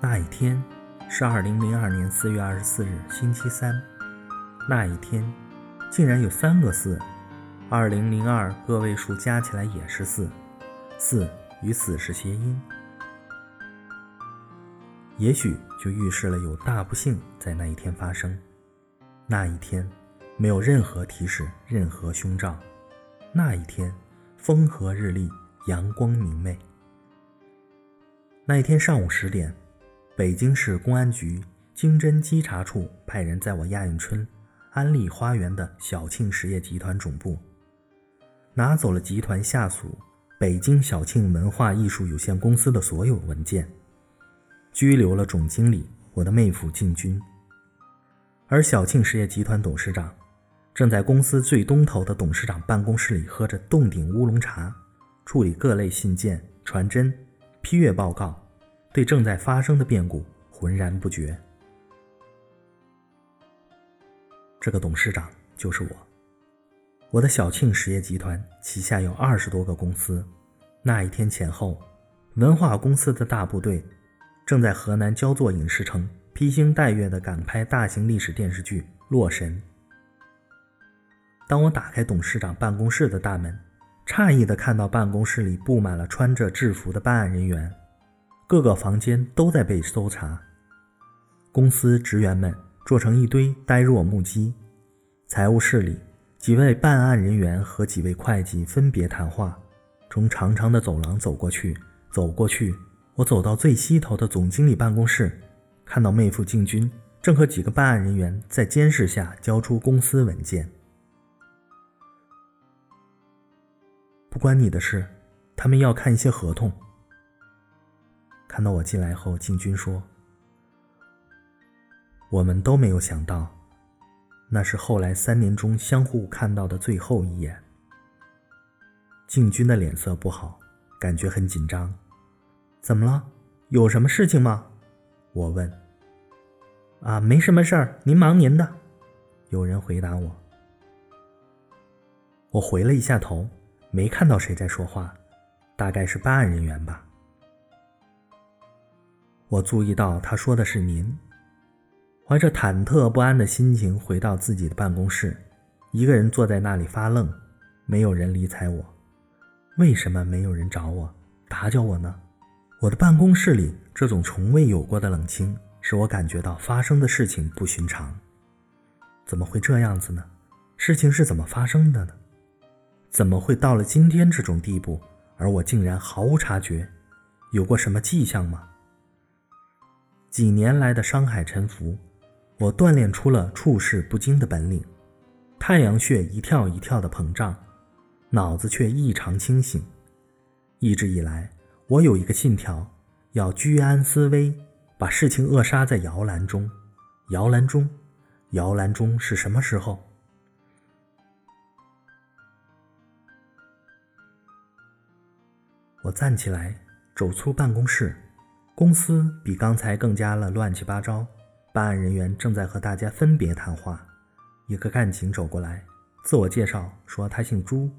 那一天是二零零二年四月二十四日，星期三。那一天竟然有三个四，二零零二个位数加起来也是四，四与死是谐音，也许就预示了有大不幸在那一天发生。那一天没有任何提示，任何凶兆。那一天风和日丽，阳光明媚。那一天上午十点。北京市公安局经侦稽查处派人在我亚运村安利花园的小庆实业集团总部，拿走了集团下属北京小庆文化艺术有限公司的所有文件，拘留了总经理我的妹夫靳军，而小庆实业集团董事长正在公司最东头的董事长办公室里喝着洞顶乌龙茶，处理各类信件、传真、批阅报告。对正在发生的变故浑然不觉。这个董事长就是我。我的小庆实业集团旗下有二十多个公司。那一天前后，文化公司的大部队正在河南焦作影视城披星戴月地赶拍大型历史电视剧《洛神》。当我打开董事长办公室的大门，诧异地看到办公室里布满了穿着制服的办案人员。各个房间都在被搜查，公司职员们坐成一堆呆若木鸡。财务室里，几位办案人员和几位会计分别谈话。从长长的走廊走过去，走过去，我走到最西头的总经理办公室，看到妹夫进军正和几个办案人员在监视下交出公司文件。不关你的事，他们要看一些合同。看到我进来后，静军说：“我们都没有想到，那是后来三年中相互看到的最后一眼。”静军的脸色不好，感觉很紧张。怎么了？有什么事情吗？我问。啊，没什么事儿，您忙您的。有人回答我。我回了一下头，没看到谁在说话，大概是办案人员吧。我注意到他说的是“您”，怀着忐忑不安的心情回到自己的办公室，一个人坐在那里发愣，没有人理睬我。为什么没有人找我打搅我呢？我的办公室里这种从未有过的冷清，使我感觉到发生的事情不寻常。怎么会这样子呢？事情是怎么发生的呢？怎么会到了今天这种地步，而我竟然毫无察觉？有过什么迹象吗？几年来的商海沉浮，我锻炼出了处事不惊的本领。太阳穴一跳一跳的膨胀，脑子却异常清醒。一直以来，我有一个信条：要居安思危，把事情扼杀在摇篮中。摇篮中，摇篮中是什么时候？我站起来，走出办公室。公司比刚才更加了乱七八糟，办案人员正在和大家分别谈话。一个干警走过来，自我介绍说他姓朱，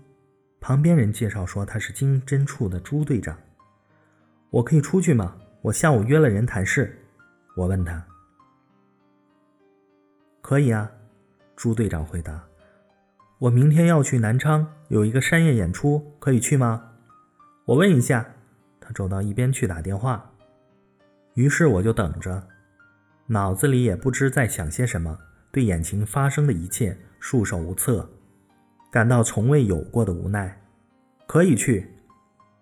旁边人介绍说他是经侦处的朱队长。我可以出去吗？我下午约了人谈事。我问他。可以啊，朱队长回答。我明天要去南昌，有一个商业演出，可以去吗？我问一下。他走到一边去打电话。于是我就等着，脑子里也不知在想些什么，对眼前发生的一切束手无策，感到从未有过的无奈。可以去，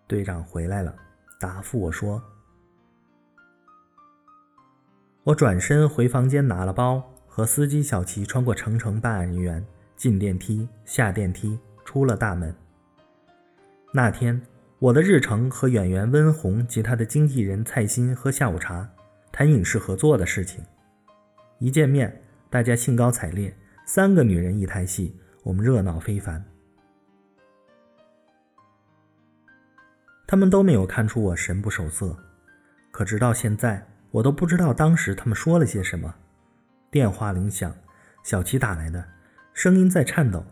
队长回来了，答复我说：“我转身回房间拿了包，和司机小齐穿过层层办案人员，进电梯，下电梯，出了大门。那天。”我的日程和演员温红及他的经纪人蔡欣喝下午茶，谈影视合作的事情。一见面，大家兴高采烈，三个女人一台戏，我们热闹非凡。他们都没有看出我神不守舍，可直到现在，我都不知道当时他们说了些什么。电话铃响，小齐打来的，声音在颤抖：“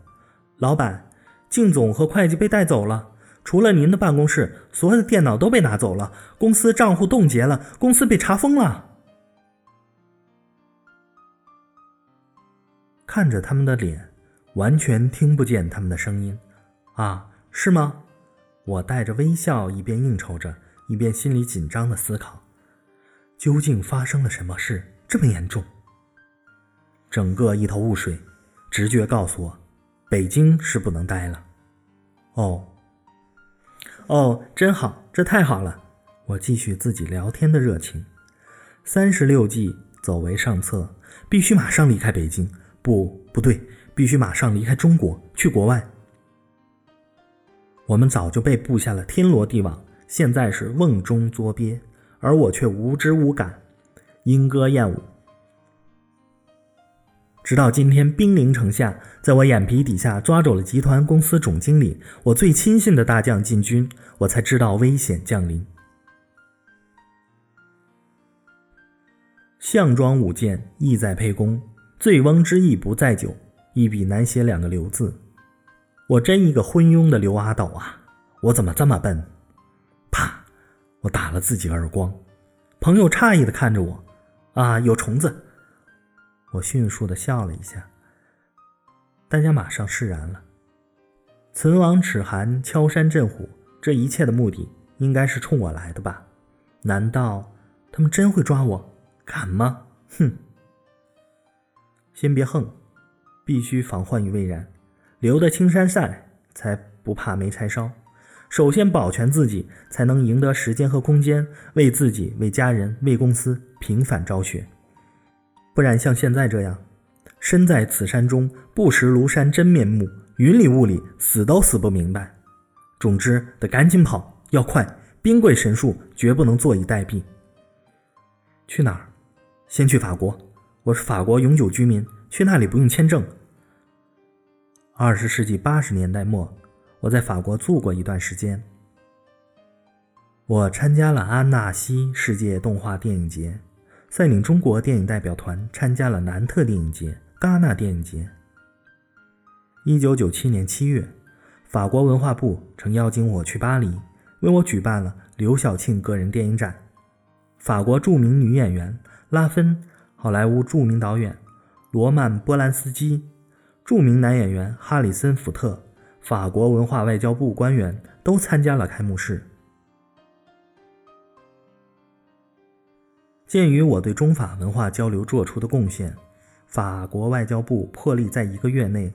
老板，靳总和会计被带走了。”除了您的办公室，所有的电脑都被拿走了，公司账户冻结了，公司被查封了。看着他们的脸，完全听不见他们的声音。啊，是吗？我带着微笑，一边应酬着，一边心里紧张的思考：究竟发生了什么事这么严重？整个一头雾水，直觉告诉我，北京是不能待了。哦。哦，真好，这太好了！我继续自己聊天的热情。三十六计，走为上策，必须马上离开北京。不，不对，必须马上离开中国，去国外。我们早就被布下了天罗地网，现在是瓮中捉鳖，而我却无知无感，莺歌燕舞。直到今天兵临城下，在我眼皮底下抓走了集团公司总经理，我最亲信的大将进军，我才知道危险降临。项庄舞剑，意在沛公。醉翁之意不在酒，一笔难写两个刘字。我真一个昏庸的刘阿斗啊！我怎么这么笨？啪！我打了自己耳光。朋友诧异的看着我，啊，有虫子。我迅速的笑了一下，大家马上释然了。存亡齿寒，敲山震虎，这一切的目的应该是冲我来的吧？难道他们真会抓我？敢吗？哼！先别横，必须防患于未然，留得青山在，才不怕没柴烧。首先保全自己，才能赢得时间和空间，为自己、为家人、为公司平反昭雪。不然像现在这样，身在此山中不识庐山真面目，云里雾里死都死不明白。总之得赶紧跑，要快，兵贵神速，绝不能坐以待毙。去哪儿？先去法国，我是法国永久居民，去那里不用签证。二十世纪八十年代末，我在法国住过一段时间。我参加了安纳西世界动画电影节。率领中国电影代表团参加了南特电影节、戛纳电影节。一九九七年七月，法国文化部曾邀请我去巴黎，为我举办了刘晓庆个人电影展。法国著名女演员拉芬、好莱坞著名导演罗曼·波兰斯基、著名男演员哈里森·福特、法国文化外交部官员都参加了开幕式。鉴于我对中法文化交流做出的贡献，法国外交部破例在一个月内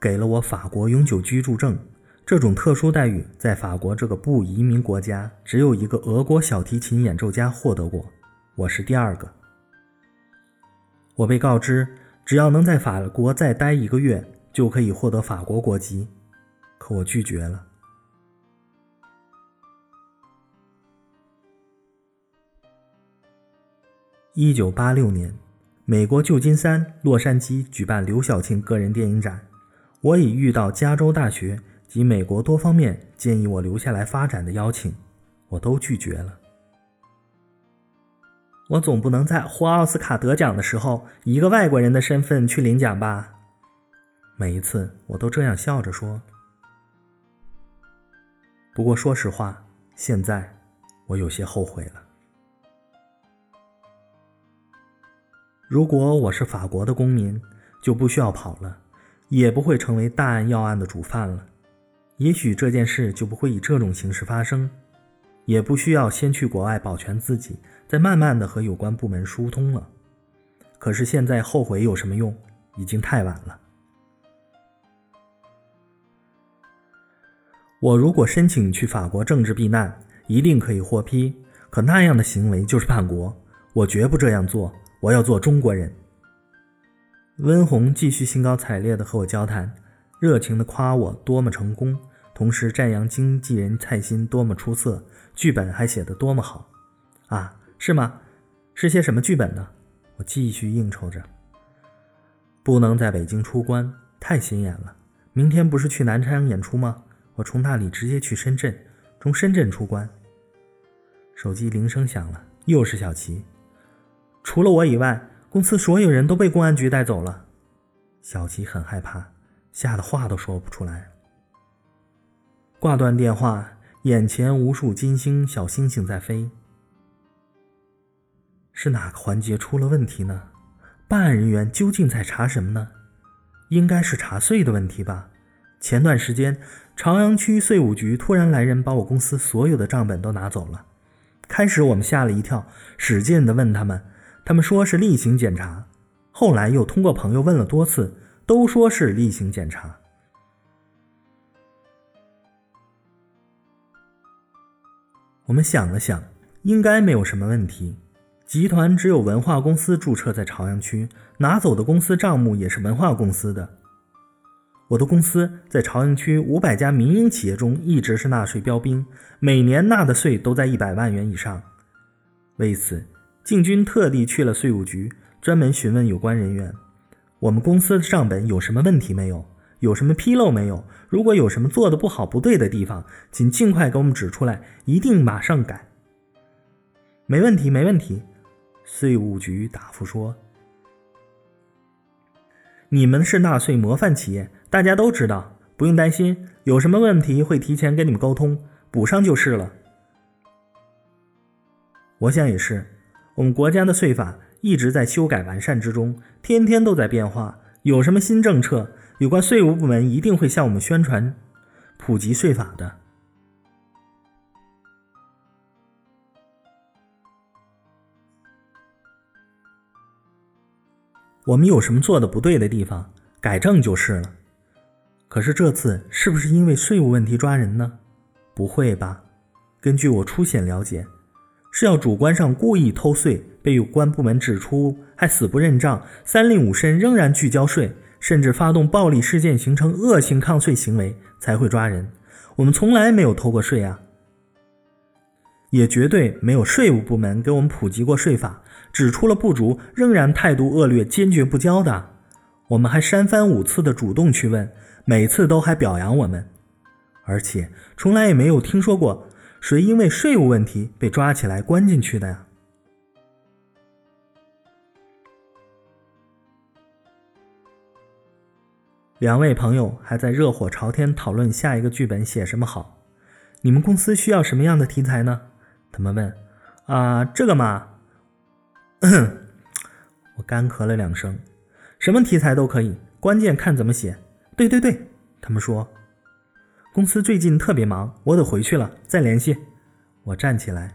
给了我法国永久居住证。这种特殊待遇在法国这个不移民国家，只有一个俄国小提琴演奏家获得过，我是第二个。我被告知，只要能在法国再待一个月，就可以获得法国国籍，可我拒绝了。一九八六年，美国旧金山、洛杉矶举办刘晓庆个人电影展。我已遇到加州大学及美国多方面建议我留下来发展的邀请，我都拒绝了。我总不能在获奥斯卡得奖的时候，以一个外国人的身份去领奖吧？每一次我都这样笑着说。不过说实话，现在我有些后悔了。如果我是法国的公民，就不需要跑了，也不会成为大案要案的主犯了。也许这件事就不会以这种形式发生，也不需要先去国外保全自己，再慢慢的和有关部门疏通了。可是现在后悔有什么用？已经太晚了。我如果申请去法国政治避难，一定可以获批。可那样的行为就是叛国，我绝不这样做。我要做中国人。温红继续兴高采烈地和我交谈，热情地夸我多么成功，同时赞扬经纪人蔡鑫多么出色，剧本还写得多么好。啊，是吗？是些什么剧本呢？我继续应酬着。不能在北京出关，太显眼了。明天不是去南昌演出吗？我从那里直接去深圳，从深圳出关。手机铃声响了，又是小齐。除了我以外，公司所有人都被公安局带走了。小齐很害怕，吓得话都说不出来。挂断电话，眼前无数金星小星星在飞。是哪个环节出了问题呢？办案人员究竟在查什么呢？应该是查税的问题吧。前段时间，朝阳区税务局突然来人，把我公司所有的账本都拿走了。开始我们吓了一跳，使劲的问他们，他们说是例行检查。后来又通过朋友问了多次，都说是例行检查。我们想了想，应该没有什么问题。集团只有文化公司注册在朝阳区，拿走的公司账目也是文化公司的。我的公司在朝阳区五百家民营企业中一直是纳税标兵，每年纳的税都在一百万元以上。为此，靖军特地去了税务局，专门询问有关人员：我们公司的账本有什么问题没有？有什么纰漏没有？如果有什么做的不好、不对的地方，请尽快给我们指出来，一定马上改。没问题，没问题。税务局答复说：“你们是纳税模范企业，大家都知道，不用担心，有什么问题会提前跟你们沟通，补上就是了。”我想也是，我们国家的税法一直在修改完善之中，天天都在变化，有什么新政策，有关税务部门一定会向我们宣传、普及税法的。我们有什么做的不对的地方，改正就是了。可是这次是不是因为税务问题抓人呢？不会吧？根据我初显了解，是要主观上故意偷税，被有关部门指出，还死不认账，三令五申仍然拒交税，甚至发动暴力事件，形成恶性抗税行为，才会抓人。我们从来没有偷过税啊，也绝对没有税务部门给我们普及过税法。指出了不足，仍然态度恶劣，坚决不交的，我们还三番五次的主动去问，每次都还表扬我们，而且从来也没有听说过谁因为税务问题被抓起来关进去的呀。两位朋友还在热火朝天讨论下一个剧本写什么好，你们公司需要什么样的题材呢？他们问。啊，这个嘛。我干咳了两声，什么题材都可以，关键看怎么写。对对对，他们说，公司最近特别忙，我得回去了，再联系。我站起来，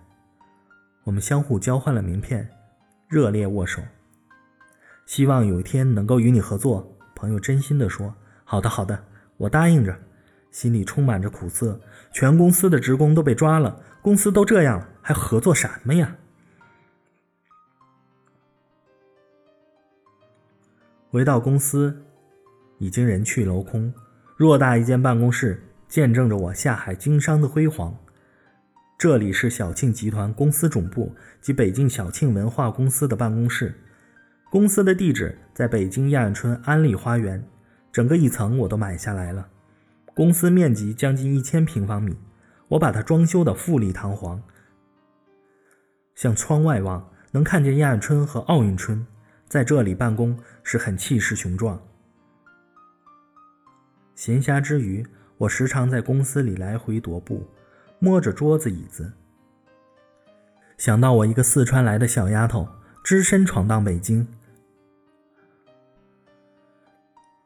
我们相互交换了名片，热烈握手。希望有一天能够与你合作。朋友真心的说：“好的好的，我答应着。”心里充满着苦涩，全公司的职工都被抓了，公司都这样了，还合作什么呀？回到公司，已经人去楼空。偌大一间办公室，见证着我下海经商的辉煌。这里是小庆集团公司总部及北京小庆文化公司的办公室。公司的地址在北京亚运村安利花园，整个一层我都买下来了。公司面积将近一千平方米，我把它装修的富丽堂皇。向窗外望，能看见亚运村和奥运村。在这里办公是很气势雄壮。闲暇之余，我时常在公司里来回踱步，摸着桌子椅子，想到我一个四川来的小丫头，只身闯荡北京，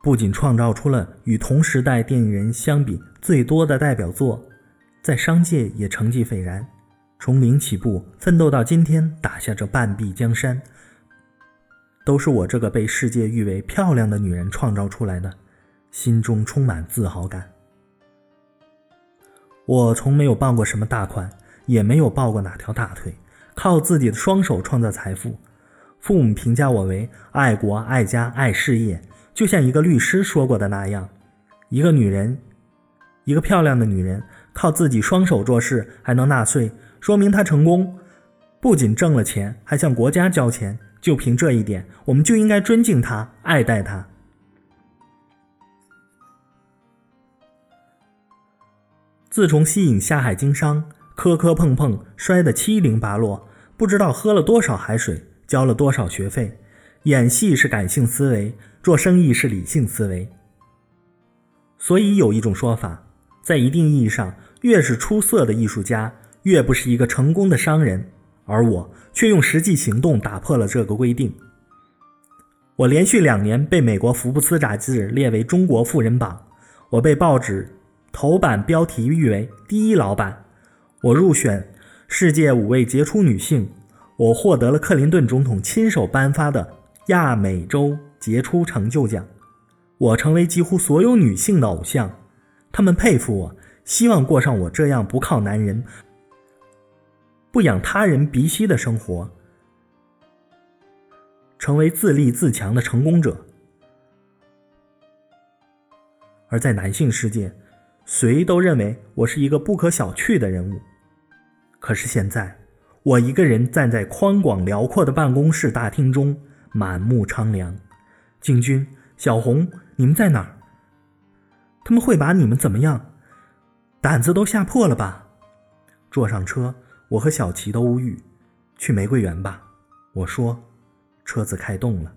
不仅创造出了与同时代电影人相比最多的代表作，在商界也成绩斐然，从零起步奋斗到今天，打下这半壁江山。都是我这个被世界誉为漂亮的女人创造出来的，心中充满自豪感。我从没有抱过什么大款，也没有抱过哪条大腿，靠自己的双手创造财富。父母评价我为爱国、爱家、爱事业，就像一个律师说过的那样：一个女人，一个漂亮的女人，靠自己双手做事还能纳税，说明她成功，不仅挣了钱，还向国家交钱。就凭这一点，我们就应该尊敬她，爱戴她。自从西影下海经商，磕磕碰碰，摔得七零八落，不知道喝了多少海水，交了多少学费。演戏是感性思维，做生意是理性思维。所以有一种说法：在一定意义上，越是出色的艺术家，越不是一个成功的商人。而我却用实际行动打破了这个规定。我连续两年被美国福布斯杂志列为中国富人榜，我被报纸头版标题誉为第一老板，我入选世界五位杰出女性，我获得了克林顿总统亲手颁发的亚美洲杰出成就奖，我成为几乎所有女性的偶像，她们佩服我，希望过上我这样不靠男人。不养他人鼻息的生活，成为自立自强的成功者。而在男性世界，谁都认为我是一个不可小觑的人物。可是现在，我一个人站在宽广辽阔的办公室大厅中，满目苍凉。景军、小红，你们在哪儿？他们会把你们怎么样？胆子都吓破了吧？坐上车。我和小琪都无语，去玫瑰园吧。我说，车子开动了。